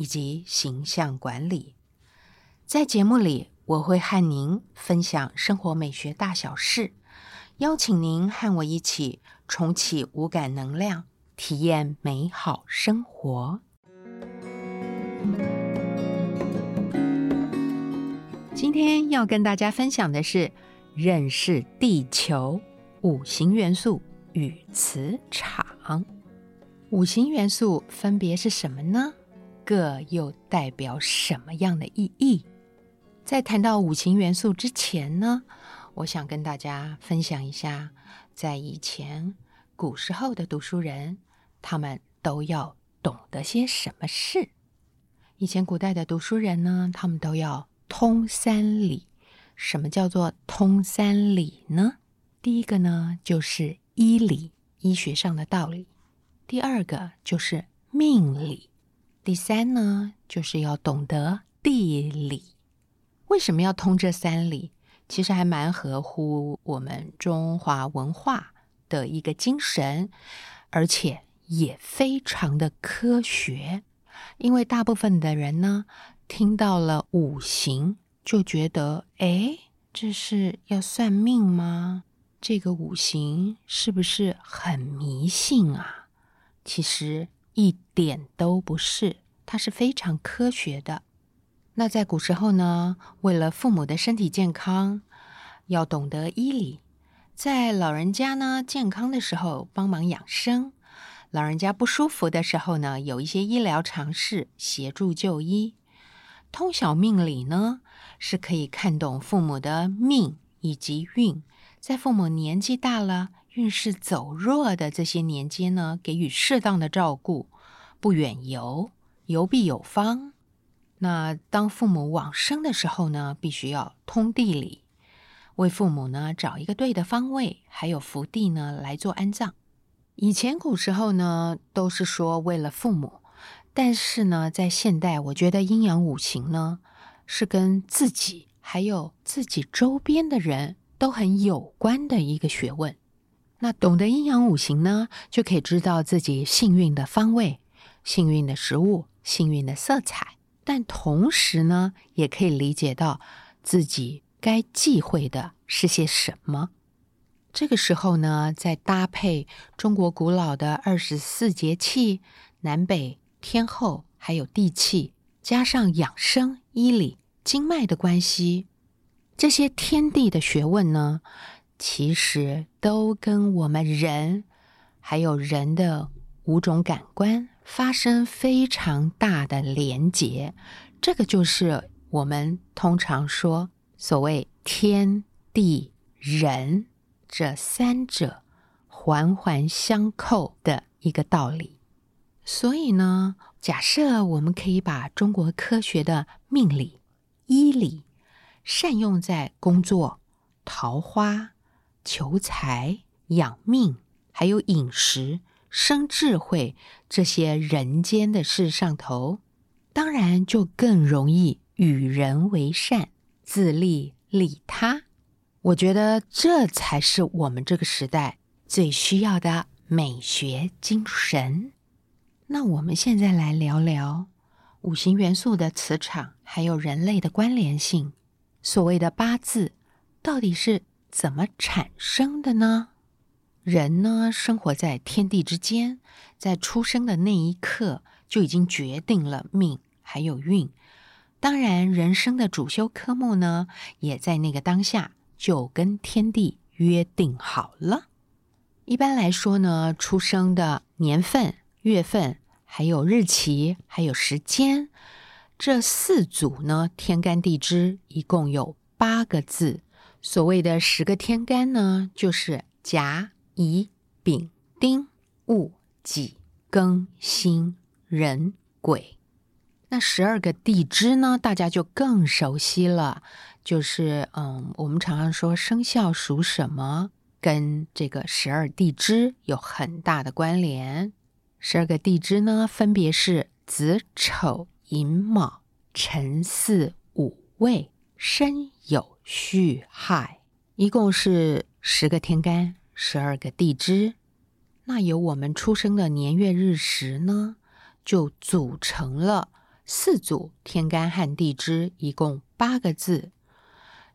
以及形象管理，在节目里我会和您分享生活美学大小事，邀请您和我一起重启五感能量，体验美好生活。今天要跟大家分享的是认识地球五行元素与磁场。五行元素分别是什么呢？个又代表什么样的意义？在谈到五行元素之前呢，我想跟大家分享一下，在以前古时候的读书人，他们都要懂得些什么事。以前古代的读书人呢，他们都要通三理。什么叫做通三理呢？第一个呢，就是医理，医学上的道理；第二个就是命理。第三呢，就是要懂得地理。为什么要通这三理？其实还蛮合乎我们中华文化的一个精神，而且也非常的科学。因为大部分的人呢，听到了五行，就觉得，哎，这是要算命吗？这个五行是不是很迷信啊？其实。一点都不是，它是非常科学的。那在古时候呢，为了父母的身体健康，要懂得医理，在老人家呢健康的时候帮忙养生，老人家不舒服的时候呢，有一些医疗常识协助就医。通晓命理呢，是可以看懂父母的命以及运，在父母年纪大了。运势走弱的这些年间呢，给予适当的照顾，不远游，游必有方。那当父母往生的时候呢，必须要通地理，为父母呢找一个对的方位，还有福地呢来做安葬。以前古时候呢，都是说为了父母，但是呢，在现代，我觉得阴阳五行呢，是跟自己还有自己周边的人都很有关的一个学问。那懂得阴阳五行呢，就可以知道自己幸运的方位、幸运的食物、幸运的色彩，但同时呢，也可以理解到自己该忌讳的是些什么。这个时候呢，再搭配中国古老的二十四节气、南北天候，还有地气，加上养生、医理、经脉的关系，这些天地的学问呢。其实都跟我们人，还有人的五种感官发生非常大的连结。这个就是我们通常说所谓天地人这三者环环相扣的一个道理。所以呢，假设我们可以把中国科学的命理、医理善用在工作、桃花。求财、养命，还有饮食、生智慧这些人间的事上头，当然就更容易与人为善，自利利他。我觉得这才是我们这个时代最需要的美学精神。那我们现在来聊聊五行元素的磁场，还有人类的关联性。所谓的八字，到底是？怎么产生的呢？人呢，生活在天地之间，在出生的那一刻就已经决定了命还有运。当然，人生的主修科目呢，也在那个当下就跟天地约定好了。一般来说呢，出生的年份、月份，还有日期，还有时间，这四组呢，天干地支一共有八个字。所谓的十个天干呢，就是甲、乙、丙、丁、戊、己、庚、辛、壬、癸。那十二个地支呢，大家就更熟悉了。就是嗯，我们常常说生肖属什么，跟这个十二地支有很大的关联。十二个地支呢，分别是子丑寅卯辰巳午未申有戌亥，一共是十个天干，十二个地支。那由我们出生的年月日时呢，就组成了。四组天干和地支，一共八个字，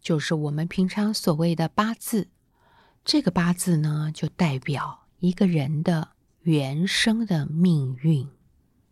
就是我们平常所谓的八字。这个八字呢，就代表一个人的原生的命运。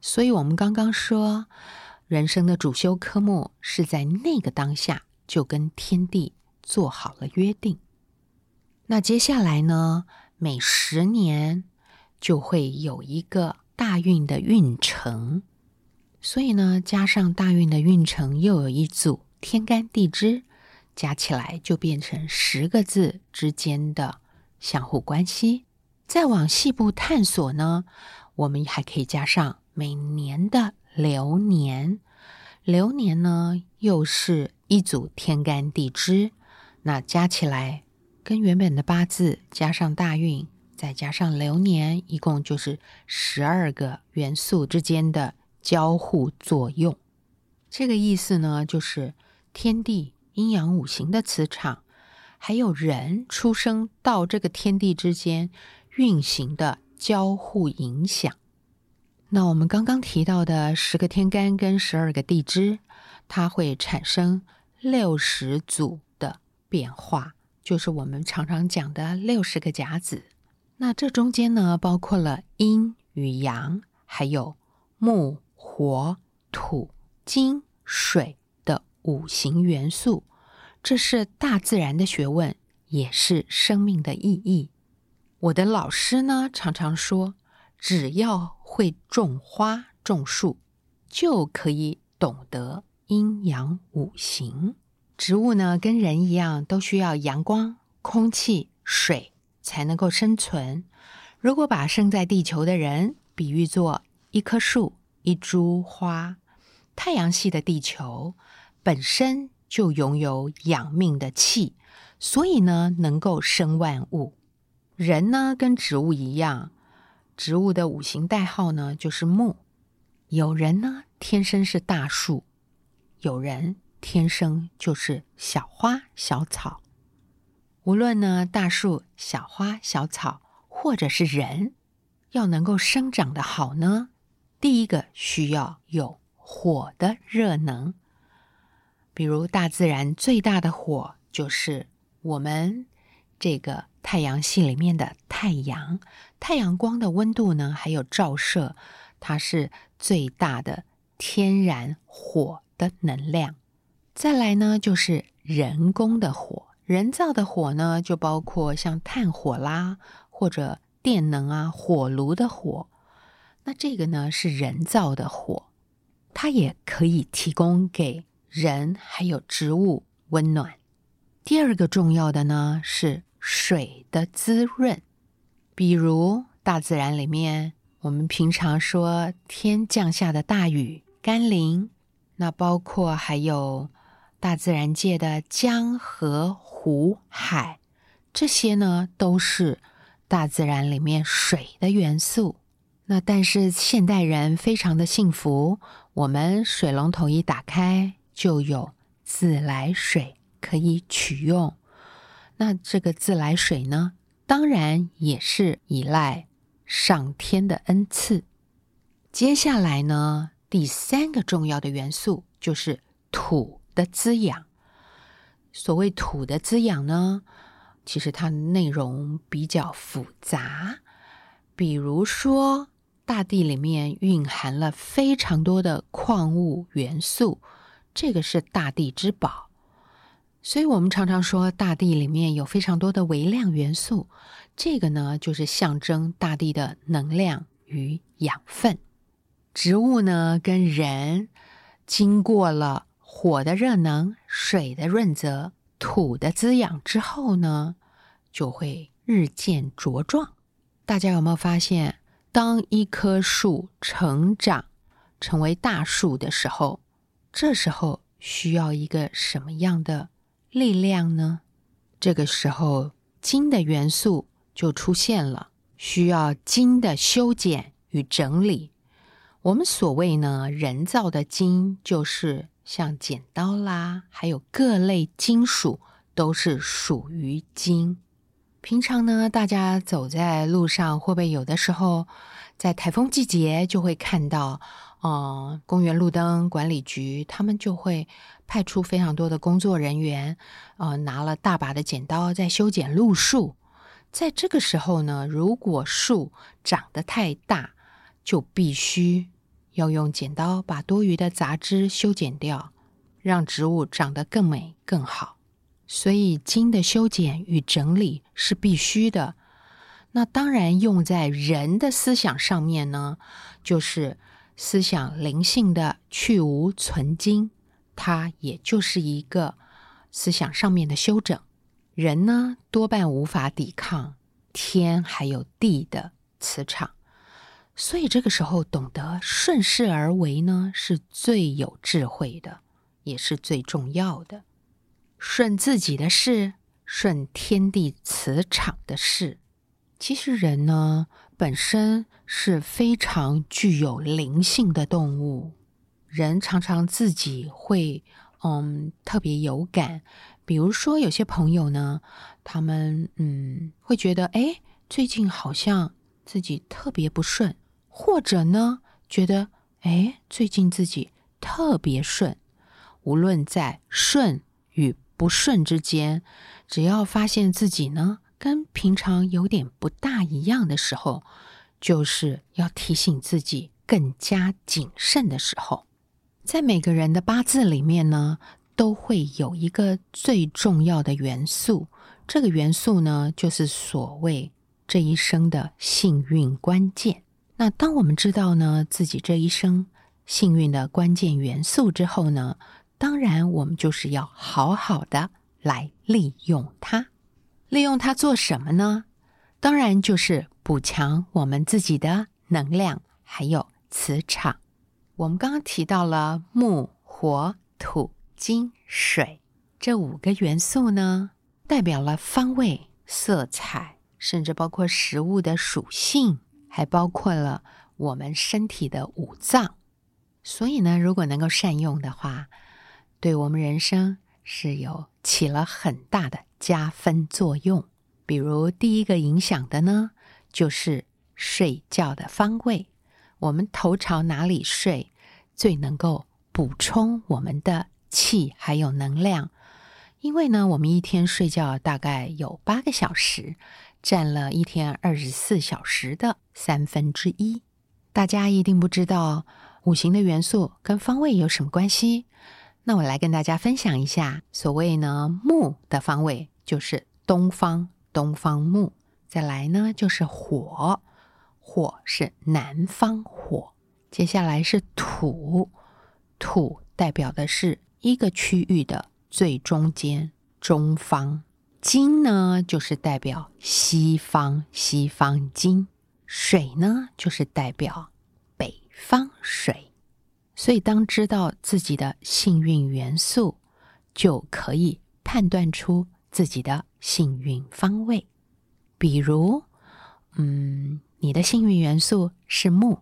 所以，我们刚刚说，人生的主修科目是在那个当下就跟天地做好了约定。那接下来呢，每十年就会有一个大运的运程。所以呢，加上大运的运程，又有一组天干地支，加起来就变成十个字之间的相互关系。再往细部探索呢，我们还可以加上每年的流年。流年呢，又是一组天干地支，那加起来跟原本的八字加上大运，再加上流年，一共就是十二个元素之间的。交互作用，这个意思呢，就是天地阴阳五行的磁场，还有人出生到这个天地之间运行的交互影响。那我们刚刚提到的十个天干跟十二个地支，它会产生六十组的变化，就是我们常常讲的六十个甲子。那这中间呢，包括了阴与阳，还有木。火、土、金、水的五行元素，这是大自然的学问，也是生命的意义。我的老师呢，常常说，只要会种花、种树，就可以懂得阴阳五行。植物呢，跟人一样，都需要阳光、空气、水才能够生存。如果把生在地球的人比喻作一棵树，一株花，太阳系的地球本身就拥有养命的气，所以呢，能够生万物。人呢，跟植物一样，植物的五行代号呢就是木。有人呢，天生是大树；有人天生就是小花小草。无论呢，大树、小花、小草，或者是人，要能够生长的好呢。第一个需要有火的热能，比如大自然最大的火就是我们这个太阳系里面的太阳。太阳光的温度呢，还有照射，它是最大的天然火的能量。再来呢，就是人工的火，人造的火呢，就包括像炭火啦，或者电能啊，火炉的火。那这个呢是人造的火，它也可以提供给人还有植物温暖。第二个重要的呢是水的滋润，比如大自然里面，我们平常说天降下的大雨、甘霖，那包括还有大自然界的江河湖海，这些呢都是大自然里面水的元素。那但是现代人非常的幸福，我们水龙头一打开就有自来水可以取用。那这个自来水呢，当然也是依赖上天的恩赐。接下来呢，第三个重要的元素就是土的滋养。所谓土的滋养呢，其实它内容比较复杂，比如说。大地里面蕴含了非常多的矿物元素，这个是大地之宝。所以我们常常说，大地里面有非常多的微量元素，这个呢就是象征大地的能量与养分。植物呢跟人经过了火的热能、水的润泽、土的滋养之后呢，就会日渐茁壮。大家有没有发现？当一棵树成长成为大树的时候，这时候需要一个什么样的力量呢？这个时候，金的元素就出现了，需要金的修剪与整理。我们所谓呢，人造的金，就是像剪刀啦，还有各类金属，都是属于金。平常呢，大家走在路上，会不会有的时候在台风季节就会看到，呃，公园路灯管理局他们就会派出非常多的工作人员，呃，拿了大把的剪刀在修剪路树。在这个时候呢，如果树长得太大，就必须要用剪刀把多余的杂枝修剪掉，让植物长得更美更好。所以，经的修剪与整理是必须的。那当然，用在人的思想上面呢，就是思想灵性的去无存精，它也就是一个思想上面的修整。人呢，多半无法抵抗天还有地的磁场，所以这个时候懂得顺势而为呢，是最有智慧的，也是最重要的。顺自己的事，顺天地磁场的事。其实人呢，本身是非常具有灵性的动物。人常常自己会，嗯，特别有感。比如说，有些朋友呢，他们嗯，会觉得，哎，最近好像自己特别不顺，或者呢，觉得，哎，最近自己特别顺。无论在顺与不顺之间，只要发现自己呢跟平常有点不大一样的时候，就是要提醒自己更加谨慎的时候。在每个人的八字里面呢，都会有一个最重要的元素，这个元素呢就是所谓这一生的幸运关键。那当我们知道呢自己这一生幸运的关键元素之后呢？当然，我们就是要好好的来利用它。利用它做什么呢？当然就是补强我们自己的能量，还有磁场。我们刚刚提到了木、火、土、金、水这五个元素呢，代表了方位、色彩，甚至包括食物的属性，还包括了我们身体的五脏。所以呢，如果能够善用的话，对我们人生是有起了很大的加分作用。比如第一个影响的呢，就是睡觉的方位。我们头朝哪里睡，最能够补充我们的气还有能量。因为呢，我们一天睡觉大概有八个小时，占了一天二十四小时的三分之一。大家一定不知道五行的元素跟方位有什么关系。那我来跟大家分享一下，所谓呢木的方位就是东方，东方木。再来呢就是火，火是南方火。接下来是土，土代表的是一个区域的最中间，中方。金呢就是代表西方，西方金。水呢就是代表北方水。所以，当知道自己的幸运元素，就可以判断出自己的幸运方位。比如，嗯，你的幸运元素是木，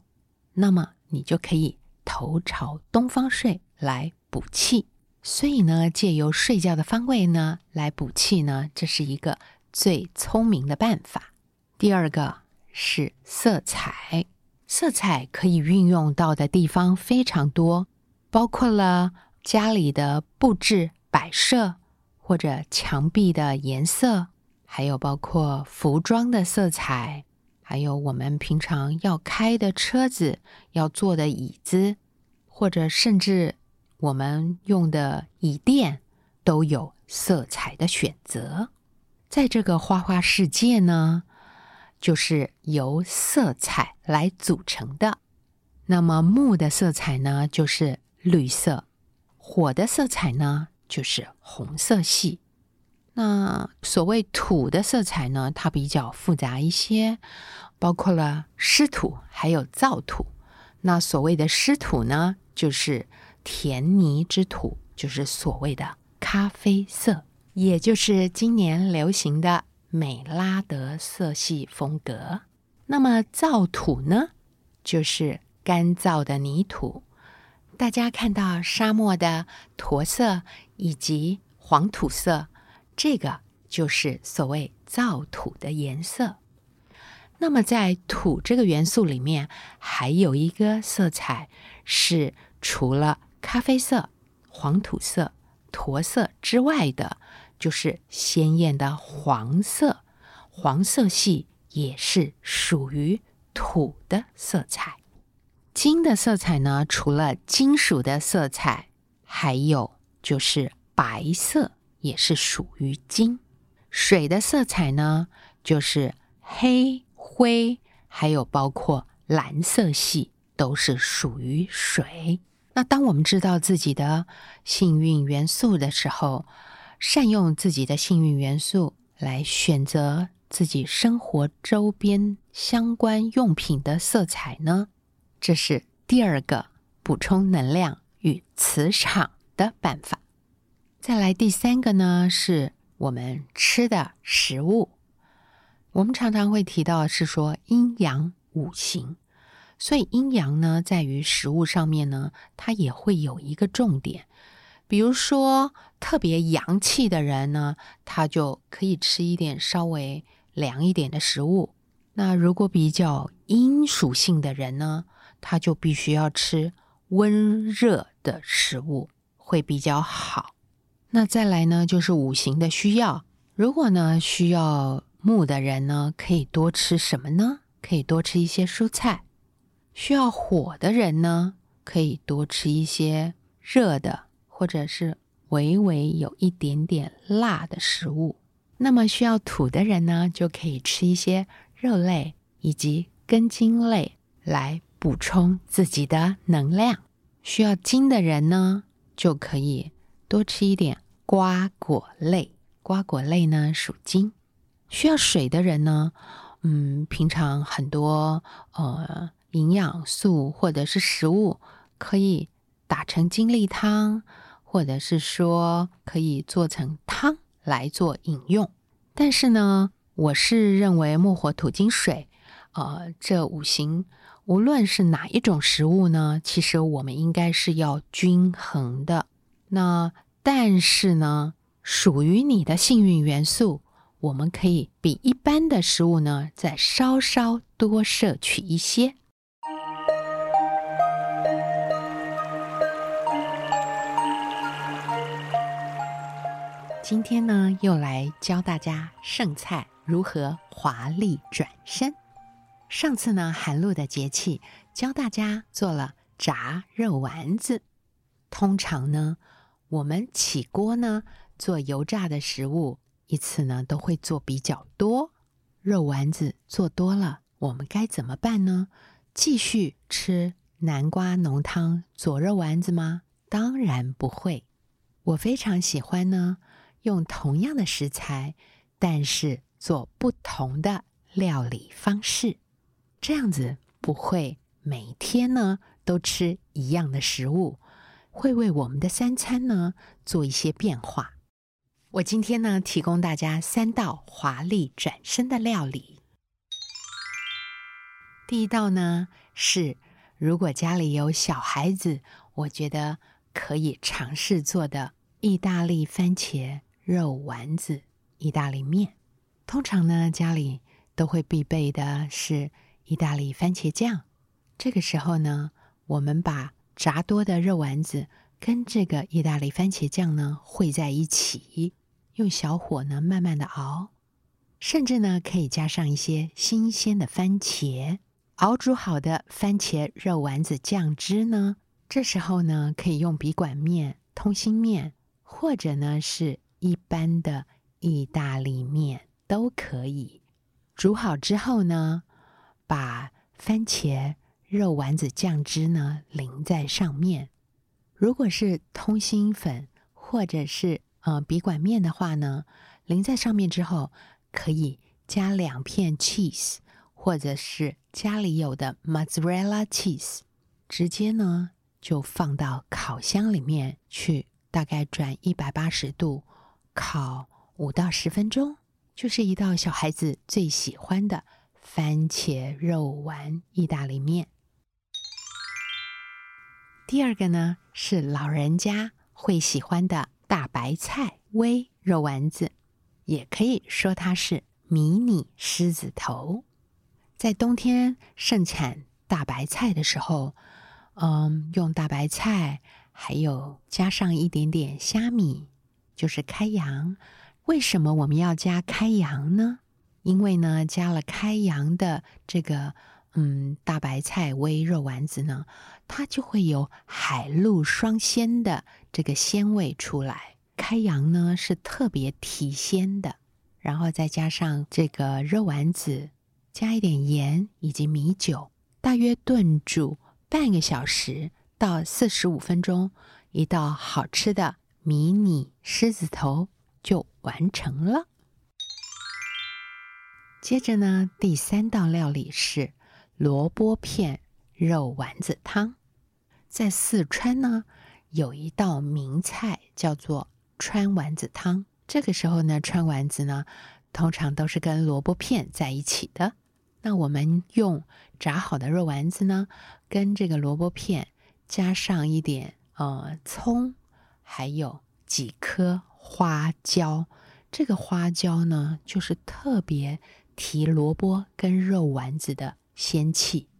那么你就可以头朝东方睡来补气。所以呢，借由睡觉的方位呢来补气呢，这是一个最聪明的办法。第二个是色彩。色彩可以运用到的地方非常多，包括了家里的布置摆设，或者墙壁的颜色，还有包括服装的色彩，还有我们平常要开的车子、要坐的椅子，或者甚至我们用的椅垫，都有色彩的选择。在这个花花世界呢。就是由色彩来组成的。那么木的色彩呢，就是绿色；火的色彩呢，就是红色系。那所谓土的色彩呢，它比较复杂一些，包括了湿土还有燥土。那所谓的湿土呢，就是甜泥之土，就是所谓的咖啡色，也就是今年流行的美拉德色系风格。那么燥土呢，就是干燥的泥土。大家看到沙漠的驼色以及黄土色，这个就是所谓燥土的颜色。那么，在土这个元素里面，还有一个色彩是除了咖啡色、黄土色、驼色之外的，就是鲜艳的黄色。黄色系也是属于土的色彩。金的色彩呢，除了金属的色彩，还有就是白色，也是属于金。水的色彩呢，就是黑。灰，还有包括蓝色系，都是属于水。那当我们知道自己的幸运元素的时候，善用自己的幸运元素来选择自己生活周边相关用品的色彩呢？这是第二个补充能量与磁场的办法。再来第三个呢，是我们吃的食物。我们常常会提到是说阴阳五行，所以阴阳呢，在于食物上面呢，它也会有一个重点。比如说，特别阳气的人呢，他就可以吃一点稍微凉一点的食物；那如果比较阴属性的人呢，他就必须要吃温热的食物，会比较好。那再来呢，就是五行的需要，如果呢需要。木的人呢，可以多吃什么呢？可以多吃一些蔬菜。需要火的人呢，可以多吃一些热的，或者是微微有一点点辣的食物。那么需要土的人呢，就可以吃一些肉类以及根茎类来补充自己的能量。需要金的人呢，就可以多吃一点瓜果类。瓜果类呢，属金。需要水的人呢，嗯，平常很多呃营养素或者是食物可以打成精力汤，或者是说可以做成汤来做饮用。但是呢，我是认为木火土金水，呃，这五行无论是哪一种食物呢，其实我们应该是要均衡的。那但是呢，属于你的幸运元素。我们可以比一般的食物呢，再稍稍多摄取一些。今天呢，又来教大家剩菜如何华丽转身。上次呢，寒露的节气，教大家做了炸肉丸子。通常呢，我们起锅呢，做油炸的食物。一次呢都会做比较多肉丸子，做多了我们该怎么办呢？继续吃南瓜浓汤做肉丸子吗？当然不会。我非常喜欢呢，用同样的食材，但是做不同的料理方式，这样子不会每天呢都吃一样的食物，会为我们的三餐呢做一些变化。我今天呢，提供大家三道华丽转身的料理。第一道呢是，如果家里有小孩子，我觉得可以尝试做的意大利番茄肉丸子意大利面。通常呢，家里都会必备的是意大利番茄酱。这个时候呢，我们把炸多的肉丸子跟这个意大利番茄酱呢烩在一起。用小火呢，慢慢的熬，甚至呢可以加上一些新鲜的番茄，熬煮好的番茄肉丸子酱汁呢，这时候呢可以用笔管面、通心面，或者呢是一般的意大利面都可以。煮好之后呢，把番茄肉丸子酱汁呢淋在上面。如果是通心粉，或者是呃，笔管面的话呢，淋在上面之后，可以加两片 cheese，或者是家里有的 mozzarella cheese，直接呢就放到烤箱里面去，大概转一百八十度烤五到十分钟，就是一道小孩子最喜欢的番茄肉丸意大利面。第二个呢是老人家会喜欢的大白菜煨肉丸子，也可以说它是迷你狮子头。在冬天盛产大白菜的时候，嗯，用大白菜，还有加上一点点虾米，就是开阳。为什么我们要加开阳呢？因为呢，加了开阳的这个。嗯，大白菜煨肉丸子呢，它就会有海陆双鲜的这个鲜味出来。开阳呢是特别提鲜的，然后再加上这个肉丸子，加一点盐以及米酒，大约炖煮半个小时到四十五分钟，一道好吃的迷你狮子头就完成了。接着呢，第三道料理是。萝卜片肉丸子汤，在四川呢有一道名菜叫做川丸子汤。这个时候呢，川丸子呢通常都是跟萝卜片在一起的。那我们用炸好的肉丸子呢，跟这个萝卜片加上一点呃葱，还有几颗花椒。这个花椒呢，就是特别提萝卜跟肉丸子的。仙气。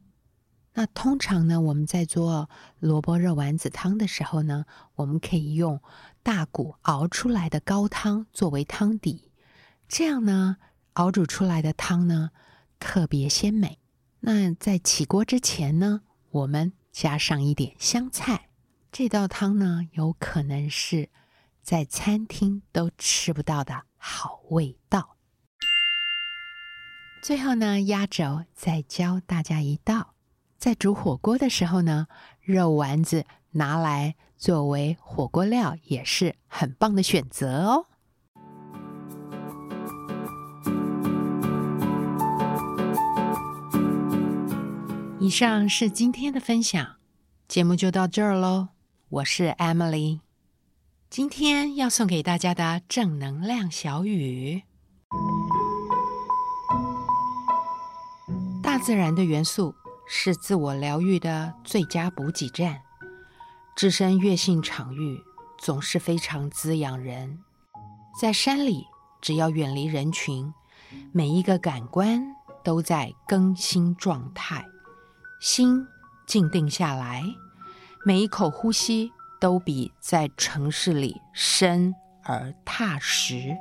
那通常呢，我们在做萝卜肉丸子汤的时候呢，我们可以用大骨熬出来的高汤作为汤底，这样呢，熬煮出来的汤呢特别鲜美。那在起锅之前呢，我们加上一点香菜，这道汤呢有可能是在餐厅都吃不到的好味道。最后呢，压轴再教大家一道，在煮火锅的时候呢，肉丸子拿来作为火锅料也是很棒的选择哦。以上是今天的分享，节目就到这儿喽。我是 Emily，今天要送给大家的正能量小语。大自然的元素是自我疗愈的最佳补给站，置身悦性场域总是非常滋养人。在山里，只要远离人群，每一个感官都在更新状态，心静定下来，每一口呼吸都比在城市里深而踏实。